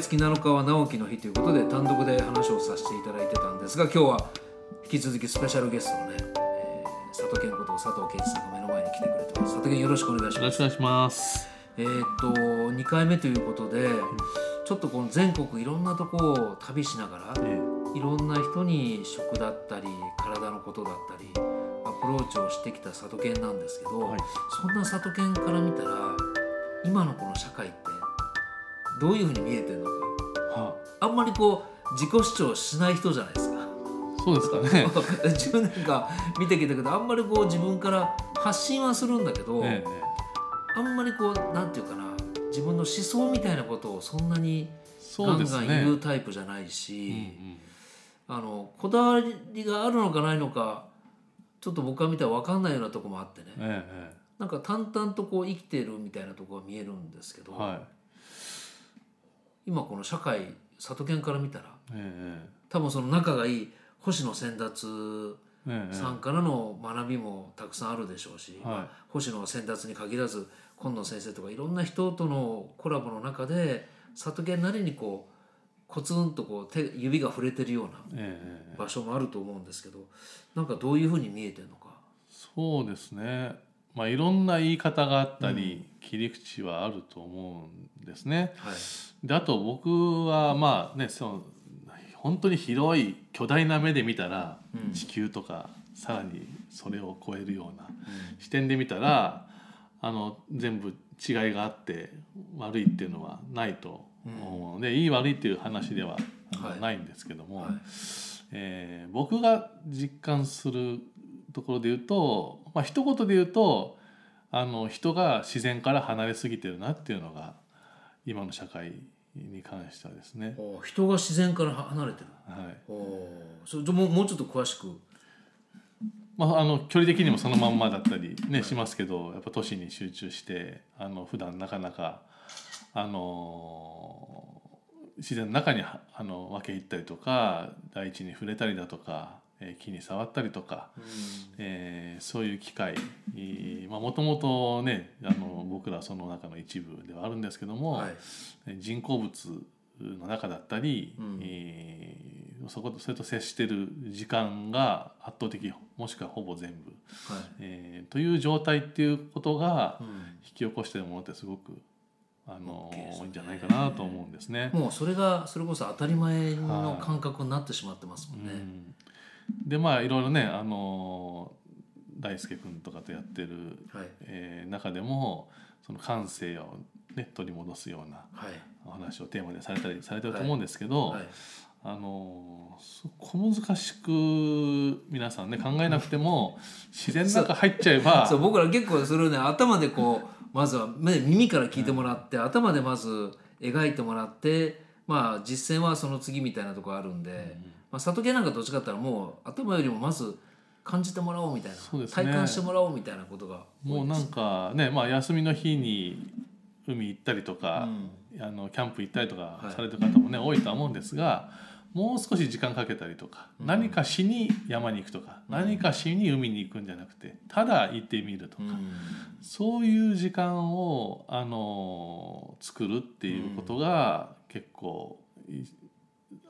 毎月7日は直樹の日ということで単独で話をさせていただいてたんですが今日は引き続きスペシャルゲストのね、えー佐藤健こと佐藤健一さんが目の前に来てくれてます。佐藤健よろしくお願いします。よろしくお願いします。えーっと2回目ということでちょっとこの全国いろんなとこを旅しながらえいろんな人に食だったり体のことだったりアプローチをしてきた里犬なんですけど、はい。そんな里犬から見たら今のこの社会ってどういうふうに見えてるのかえはあんまりこう自己主張しない人じゃないですか。あ、そうですかね。10年間見てきたけどあんまりこう自分から発信はするんだけど、えあんまりこうなんていうかな自分の思想みたいなことをそんなにそガン。ガン言うタイプじゃないし。うんうんあのこだわりがあるのかないのかちょっと僕が見たら分かんないようなとこもあってねええなんか淡々とこう生きてるみたいなとこが見えるんですけど、ええはい。今この社会里犬から見たらえ多分その仲がいい星野先達えええさんからの学びもたくさんあるでしょうし、星野先達に限らず今野先生とかいろんな人とのコラボの中で里犬なりにこうコツンとこう手指が触れてるようなえええ場所もあると思うんですけどなんかどういうふうに見えてるのか。そうですね。まあいろんな言い方があったり、切り口はあると思うんですね。はい。であと僕はまあねその本当に広い巨大な目で見たら、うん。地球とかさらにそれを超えるような視点で見たらあの全部違いがあって悪いっていうのはないと思うので、いい悪いっていう話でははい。ないんですけども、はい。えー僕が実感するところで言うと、まあ一言で言うとあの人が自然から離れすぎてるなっていうのが今の社会に関してはですね。お人が自然から離れてる。はい。おそれもうもうちょっと詳しく。まあ、あの距離的にもそのまんまだったり、ねしますけどやっぱ都市に集中してあの普段なかなか、あの自然の中にはあの分け入ったりとか大地に触れたりだとか、えー木に触ったりとか、えーそういう機会もともとねあの僕らその中の一部ではあるんですけども、はい。え人工物の中だったり、うん。えーそことそれと接してる時間が圧倒的もしくはほぼ全部、はい。えーという状態っていうことがうん。引き起こしてるものってすごくあの、大きいですね。いいんじゃないかなと思うんですね。もうそれがそれこそ当たり前の感覚になってしまってますもんね、うんでまあいろいろねあの大輔君とかとやってる、はい。えー中でもその感性を、ね、取り戻すようなはい。お話をテーマでされたりされてると思うんですけど、はい。あのそ小難しく皆さんね考えなくても自然の中入っちゃえばそう 僕ら結構それをね頭でこうまずは目耳から聞いてもらって、頭でまず描いてもらってまあ実践はその次みたいなところあるんで、まあ、里系なんかどっちかって言ったらもう頭よりもまず感じてもらおうみたいな、ね。体感してもらおうみたいなことがもうなんかね、まあ、休みの日に海行ったりとか、あのキャンプ行ったりとかはいされてる方もね、多いとは思うんですがもう少し時間かけたりとか、何かしに山に行くとか、何かしに海に行くんじゃなくてただ行ってみるとか、うん。そういう時間をあの作るっていうことが結構い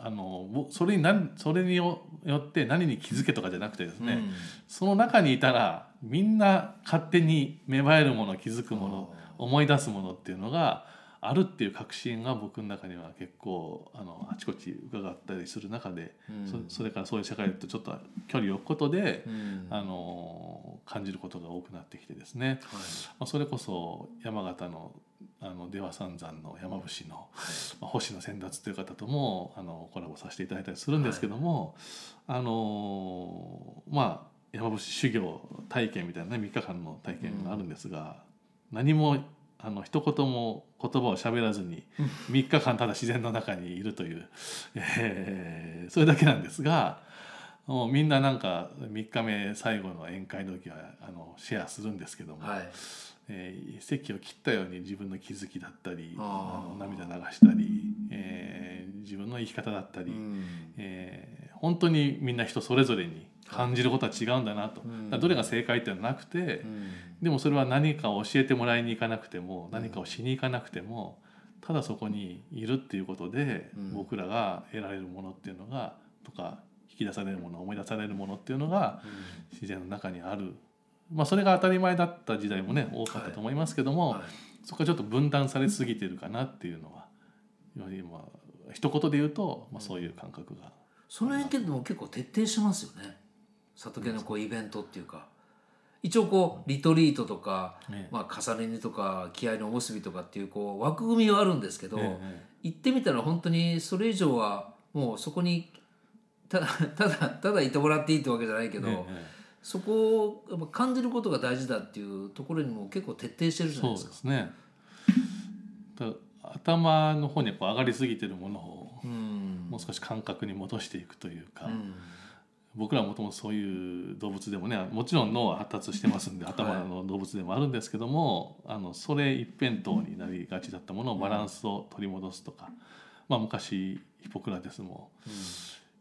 あのぼそれに何それによよって何に気づけとかじゃなくてですね、うん。その中にいたらみんな勝手に芽生えるもの気づくもの思い出すものっていうのがあるっていう確信が僕の中には結構あのあちこち伺ったりする中で、うん。そそれからそういう社会とちょっと距離を置くことで、うん。あの感じることが多くなってきてですね、はい。まあ、それこそ山形のあの出羽三山の山伏の、まあ、星野先達という方ともあのコラボさせていただいたりするんですけども、あのまあ山伏修行体験みたいなね3日間の体験があるんですが、何もあの一言も言葉を喋らずに3日間ただ自然の中にいるという、えーそれだけなんですがもうみんななんか3日目最後の宴会の時はあのシェアするんですけども、はいえー席を切ったように自分の気づきだったりあの涙流したり、えー自分の生き方だったり、うん。えー本当にみんな人それぞれに感じることは違うんだなと、うん。だからどれが正解っていうのはなくて、うん。でもそれは何かを教えてもらいに行かなくても何かをしに行かなくてもただそこにいるっていうことで、うん。僕らが得られるものっていうのがとか引き出されるもの思い出されるものっていうのが自然の中にある、まあ、それが当たり前だった時代もね多かったと思いますけども、はい。そこはちょっと分断されすぎてるかなっていうのは今一言で言うと、まあ、そういう感覚が。その辺でも結構徹底してますよね。里家のこうイベントっていうか。一応こうリトリートとか、ねまあ、重ね煮とか気合のおむすびとかっていうこう枠組みはあるんですけど、ええ行ってみたら本当にそれ以上はもうそこにただただただいてもらっていいってわけじゃないけど、そこをやっぱ感じることが大事だっていうところにも結構徹底してるじゃなそいうですか。ですね。だ頭の方にこう上がりすぎてるものをうん。もう少し感覚に戻していくというか、うん。僕らはもともとそういう動物でもねもちろん脳は発達してますんで頭の動物でもあるんですけども、あのそれ一辺倒になりがちだったものをバランスを取り戻すとか、まあ、昔ヒポクラテスも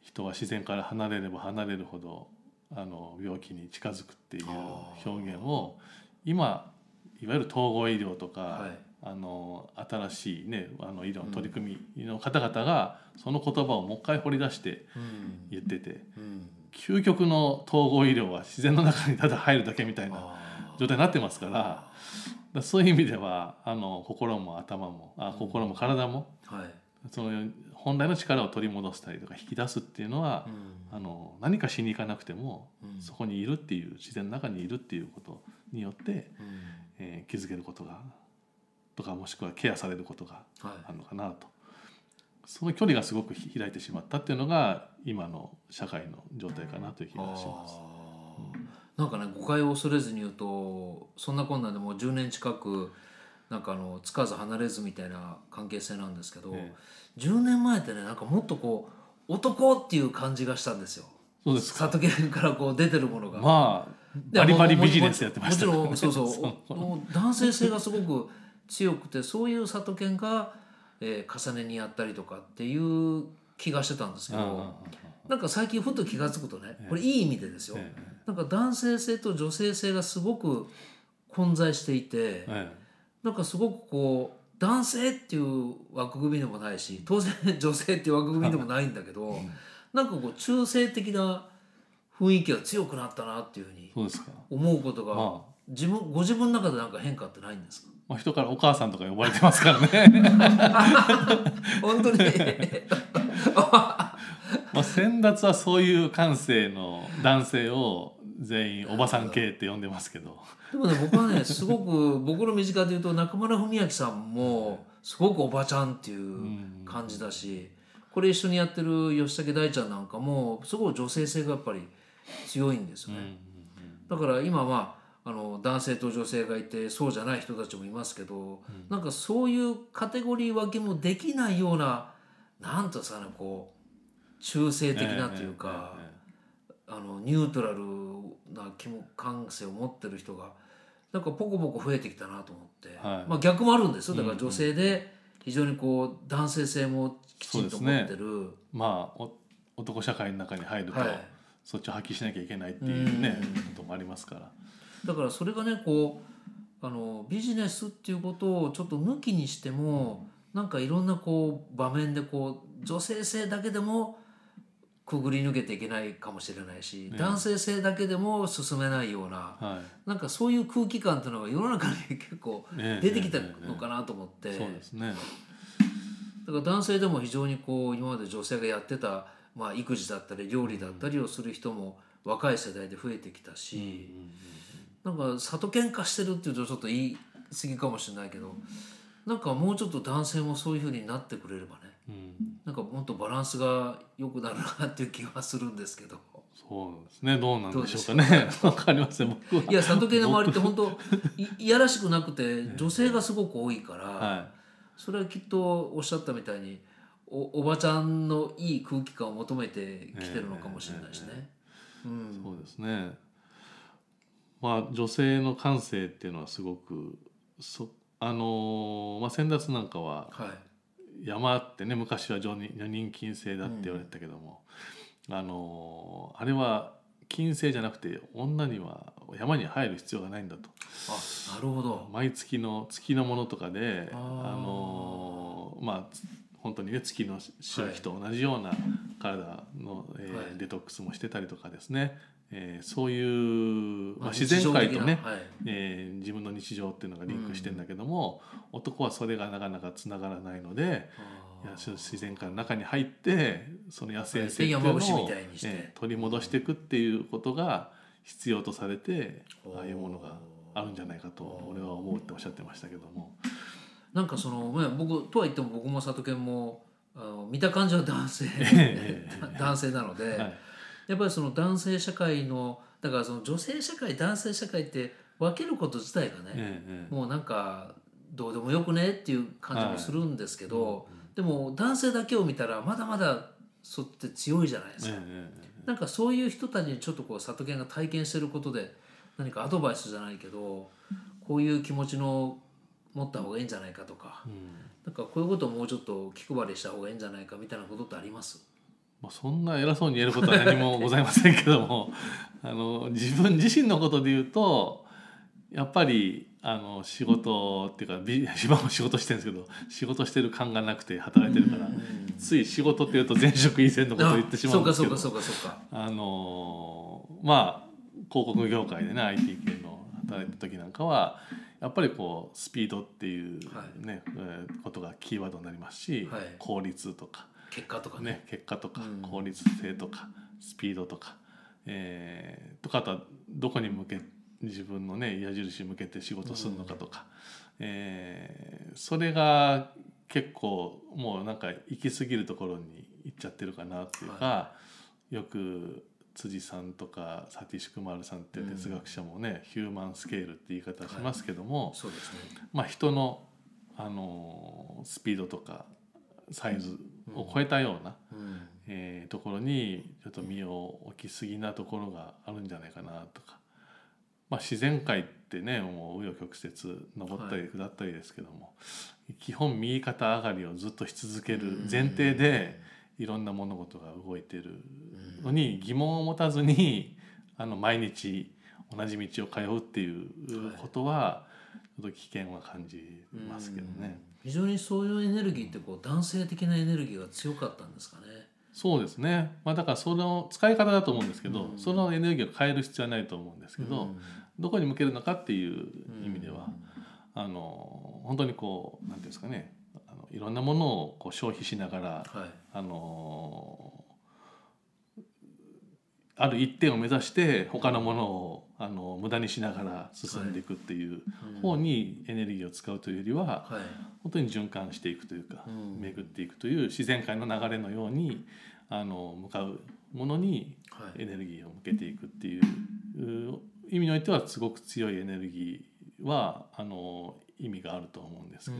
人は自然から離れれば離れるほどあの病気に近づくっていう表現を今いわゆる統合医療とか、はい。あの新しい、ね、あの医療の取り組みの方々がその言葉をもう一回掘り出してうん。言っててうん。究極の統合医療は自然の中にただ入るだけみたいな状態になってますからそういう意味ではあの心も頭もあ心も体もはい。その本来の力を取り戻したりとか引き出すっていうのはう、んあの何かしに行かなくても、うん。そこにいるっていう自然の中にいるっていうことによって、うん。えー気づけることがとかもしくはケアされることがはい。あるのかなと。その距離がすごく開いてしまったっていうのが今の社会の状態かなという気がします。あー。なんかね誤解を恐れずに言うとそんなこんなでもう10年近くなんかあのつかず離れずみたいな関係性なんですけど、え10年前ってねなんかもっとこう男っていう感じがしたんですよ。そうですか。里家からこう出てるものが。まあでバリバリもビジネスやってましたもちろんそうそ う。男性性がすごく強くてそういう里犬が、えー重ねにやったりとかっていう気がしてたんですけど、なんか最近ふと気が付くとねこれいい意味でですよ、え。なんか男性性と女性性がすごく混在していて、ええ。なんかすごくこう男性っていう枠組みでもないし当然女性っていう枠組みでもないんだけど、なんかこう中性的な雰囲気が強くなったなっていうふうに思うことが、ま自分ご自分の中でなんか変化ってないんですか？まあ、人からお母さんとか呼ばれてますからね。本当に。まあ先達はそういう感性の男性を全員おばさん系って呼んでますけど。でもね僕はねすごく僕の身近で言うと中村文明さんもすごくおばちゃんっていう感じだし、これ一緒にやってる吉武大ちゃんなんかもすごい女性性がやっぱり強いんですよね。だから今まああの男性と女性がいてそうじゃない人たちもいますけど、なんかそういうカテゴリー分けもできないようななんていうんですかねこう中性的なというか、えええあのニュートラルな気も感性を持ってる人がなんかポコポコ増えてきたなと思って、はい。まあ逆もあるんですよ。だから女性で非常にこう男性性もきちんと持ってる、まあお男社会の中に入ると、はい。そっちを発揮しなきゃいけないっていうねうん。こともありますから。だからそれがねこうあのビジネスっていうことをちょっと抜きにしても、なんかいろんなこう場面でこう女性性だけでもくぐり抜けていけないかもしれないし、男性性だけでも進めないようなはなんかそういう空気感っていうのが世の中に結構ええ出てきたのかなと思って、いそうですね。だから男性でも非常にこう今まで女性がやってた、まあ、育児だったり料理だったりをする人も若い世代で増えてきたし、なんか里喧嘩してるっていうとちょっと言い過ぎかもしれないけどなんかもうちょっと男性もそういうふうになってくれればねうん。なんかもっとバランスが良くなるなっていう気はするんですけど。そうですね。どうなんでしょうかね。わかりません。僕は。いや里系の周りって本当いいやらしくなくて女性がすごく多いから、はそれはきっとおっしゃったみたいにおおばちゃんのいい空気感を求めてきてるのかもしれないしね。ういん。そうですね。まあ女性の感性っていうのはすごくそあのーまあ先達なんかははい山ってね昔は女人女人禁制だって言われてたけども、あのーあれは金星じゃなくて女には山に入る必要がないんだと。あなるほど。毎月の月のものとかであのまあつ本当にね月の周期と同じような体の、えーはい。デトックスもしてたりとかですね、えーそういう、まあ、まあ自然界とねはい。えー自分の日常っていうのがリンクしてんだけども、男はそれがなかなかつながらないので自然界の中に入ってその野生性っていうのを、えー取り戻していくっていうことが必要とされてああいうものがあるんじゃないかと俺は思うっておっしゃってましたけども。なんかその、まあ、僕とは言っても僕も里犬もあの見た感じは男性 ええ。男性なので、はいやっぱりその男性社会のだからその女性社会男性社会って分けること自体がね、えええもうなんかどうでもよくねっていう感じもするんですけど、でも男性だけを見たらまだまだそって強いじゃないですか、えええなんかそういう人たちにちょっとこう里犬が体験してることで何かアドバイスじゃないけどこういう気持ちの持った方がいいんじゃないかとかうん。なんかこういうことをもうちょっと気配りした方がいいんじゃないかみたいなことってあります？まあ、そんな偉そうに言えることは何もございませんけども あの自分自身のことで言うとやっぱりあの仕事っていうかビ今も仕事してるんですけど仕事してる感がなくて働いてるから、つい仕事っていうと前職以前のことを言ってしまうんですけどあのまあ広告業界でね IT 系の働いた時なんかはやっぱりこうスピードっていうね、えーことがキーワードになりますし、はい。効率とか結果とかね。ね、結果とかうん。効率性とかスピードとか、えーとかあとはどこに向け自分のね矢印向けて仕事するのかとか、えーそれが結構もうなんか行き過ぎるところに行っちゃってるかなっていうか、よく辻さんとかサティシュクマールさんっていう哲学者もね、ヒューマンスケールって言い方しますけども、そうですね。まあ、人の、あのースピードとかサイズを超えたような、うん。えーところにちょっと身を置きすぎなところがあるんじゃないかなとか、まあ、自然界ってねもう紆余曲折登ったり下ったりですけども、基本右肩上がりをずっとし続ける前提でいろんな物事が動いてるのに疑問を持たずにあの毎日同じ道を通うっていうことはちょっと危険は感じますけどね。非常にそういうエネルギーってこう男性的なエネルギーが強かったんですかね。そうですね、まあ、だからその使い方だと思うんですけど、そのエネルギーを変える必要はないと思うんですけど、どこに向けるのかっていう意味では、あの本当にこうなんていうんですかねあのいろんなものをこう消費しながら、はい。あのある一点を目指して他のものをあの無駄にしながら進んでいくっていう方にエネルギーを使うというよりは、はい。本当に循環していくというか、うん。巡っていくという自然界の流れのようにあの向かうものにはい。エネルギーを向けていくっていうう意味においてはすごく強いエネルギーはあの意味があると思うんですけ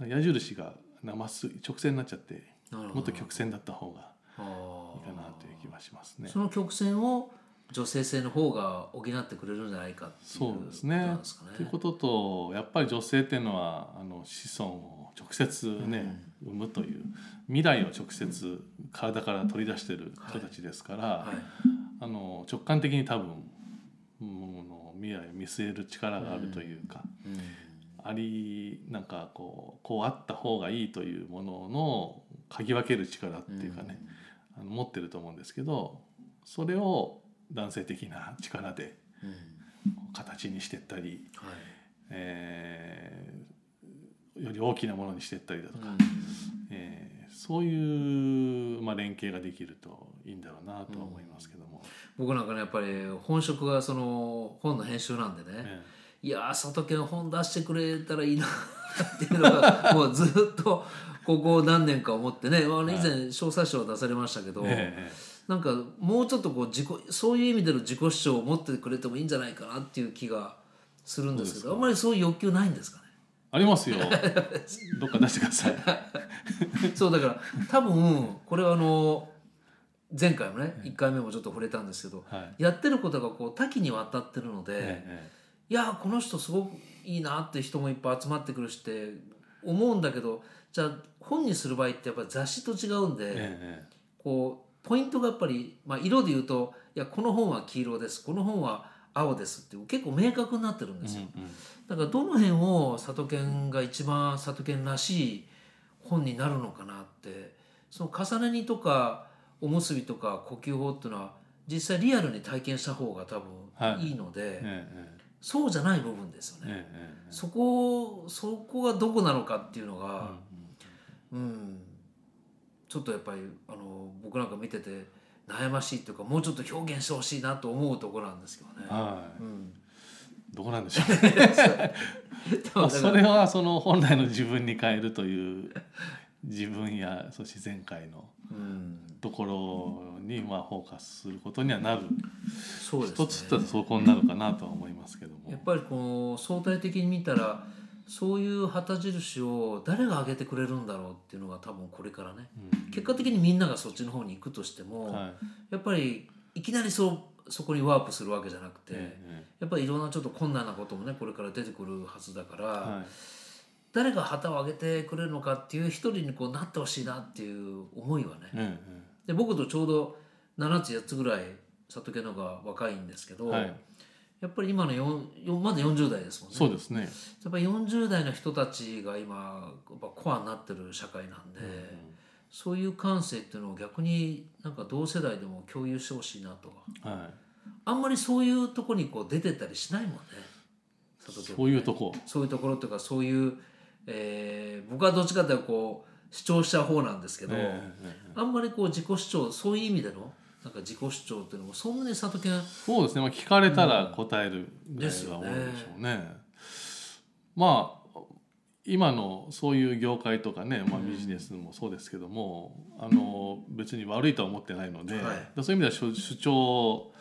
ど、矢印がなまっすぐ直線になっちゃってもっと曲線だった方があいいかなという気はしますねー。その曲線を女性性の方が補ってくれるんじゃないかっていうそうですことなね。いうこととやっぱり女性っていうのはあの子孫を直接ね、産むという未来を直接体から取り出してる人たちですから、はい。あの直感的に多分もの未来を見据える力があるというか、うん。ありなんかこうこうあった方がいいというものの嗅ぎ分ける力っていうかね、あの持ってると思うんですけどそれを男性的な力でうん。形にしていったり、はい。えーより大きなものにしていったりだとか、うん。えーそういう、まあ、連携ができるといいんだろうなとは思いますけども。僕なんかねやっぱり本職がその本の編集なんでね、えいやー里犬本出してくれたらいいなっていうのがもうずっとここ何年か思ってね、まあね、以前小冊子を出されましたけど、ええなんかもうちょっとこう自己そういう意味での自己主張を持ってくれてもいいんじゃないかなっていう気がするんですけどあんまりそういう欲求ないんですかね？ありますよ。どっか出してください。そうだから多分これはあの前回もね1回目もちょっと触れたんですけど、はい。やってることがこう多岐にわたってるので、えいやーこの人すごくいいなって人もいっぱい集まってくるしって思うんだけどじゃあ本にする場合ってやっぱり雑誌と違うんで、えええこうポイントがやっぱり、まあ、色で言うといやこの本は黄色ですこの本は青ですっていう結構明確になってるんですよ。だからどの辺を里犬が一番里犬らしい本になるのかなってその重ね煮とかおむすびとか呼吸法っていうのは実際リアルに体験した方が多分い。いので、ええそうじゃない部分ですよね。そこそこがどこなのかっていうのが、うんちょっとやっぱりあの僕なんか見てて悩ましいっていうかもうちょっと表現してほしいなと思うところなんですけどね。はい。うん、どこなんでしょう？ね それはその本来の自分に変えるという自分やそう自然界のうん、ところにまあフォーカスすることにはなる。そうですね。一つってそこになるかなとは思いますけども。やっぱりこう相対的に見たらそういう旗印を誰が上げてくれるんだろうっていうのが多分これからね。うん。結果的にみんながそっちの方に行くとしても、はい。やっぱりいきなりそうそこにワープするわけじゃなくて、えやっぱりいろんなちょっと困難なこともねこれから出てくるはずだから、えはい誰が旗を上げてくれるのかっていう一人にこうなってほしいなっていう思いはね。えで僕とちょうど7つ8つぐらい里家の方が若いんですけど、えはい。やっぱり今のよんよまだ40代ですもんね。そうですね。やっぱり40代の人たちが今やっぱコアになってる社会なんで、そういう感性っていうのを逆になんか同世代でも共有してほしいなとはあんまりそういうとこにこう出てったりしないもんね。そういうとこ。そういうところというかそういう、えー僕はどっちかというとこう主張しちゃう方なんですけど、あんまりこう自己主張そういう意味でのなんか自己主張っていうのもそんなに里犬そうですね、まあ、聞かれたら答えるぐらいは多いでしょうね。まあ今のそういう業界とかね、まあ、ビジネスもそうですけども、あの別に悪いとは思ってないので、はい。そういう意味では主主張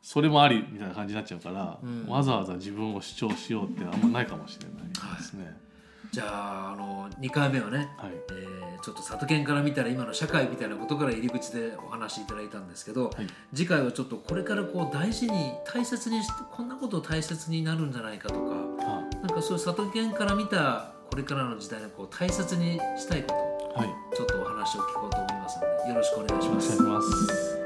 それもありみたいな感じになっちゃうから、うん。わざわざ自分を主張しようってあんまないかもしれないですね。じゃああの2回目はね、はい、えーちょっと里犬から見たら今の社会みたいなことから入り口でお話しいただいたんですけど、はい次回はちょっとこれからこう大事に大切にしてこんなこと大切になるんじゃないかとかあなんかそういう里犬から見たこれからの時代のこう大切にしたいことはい、ちょっとお話を聞こうと思いますのでよろしくお願いしお願いします。ます。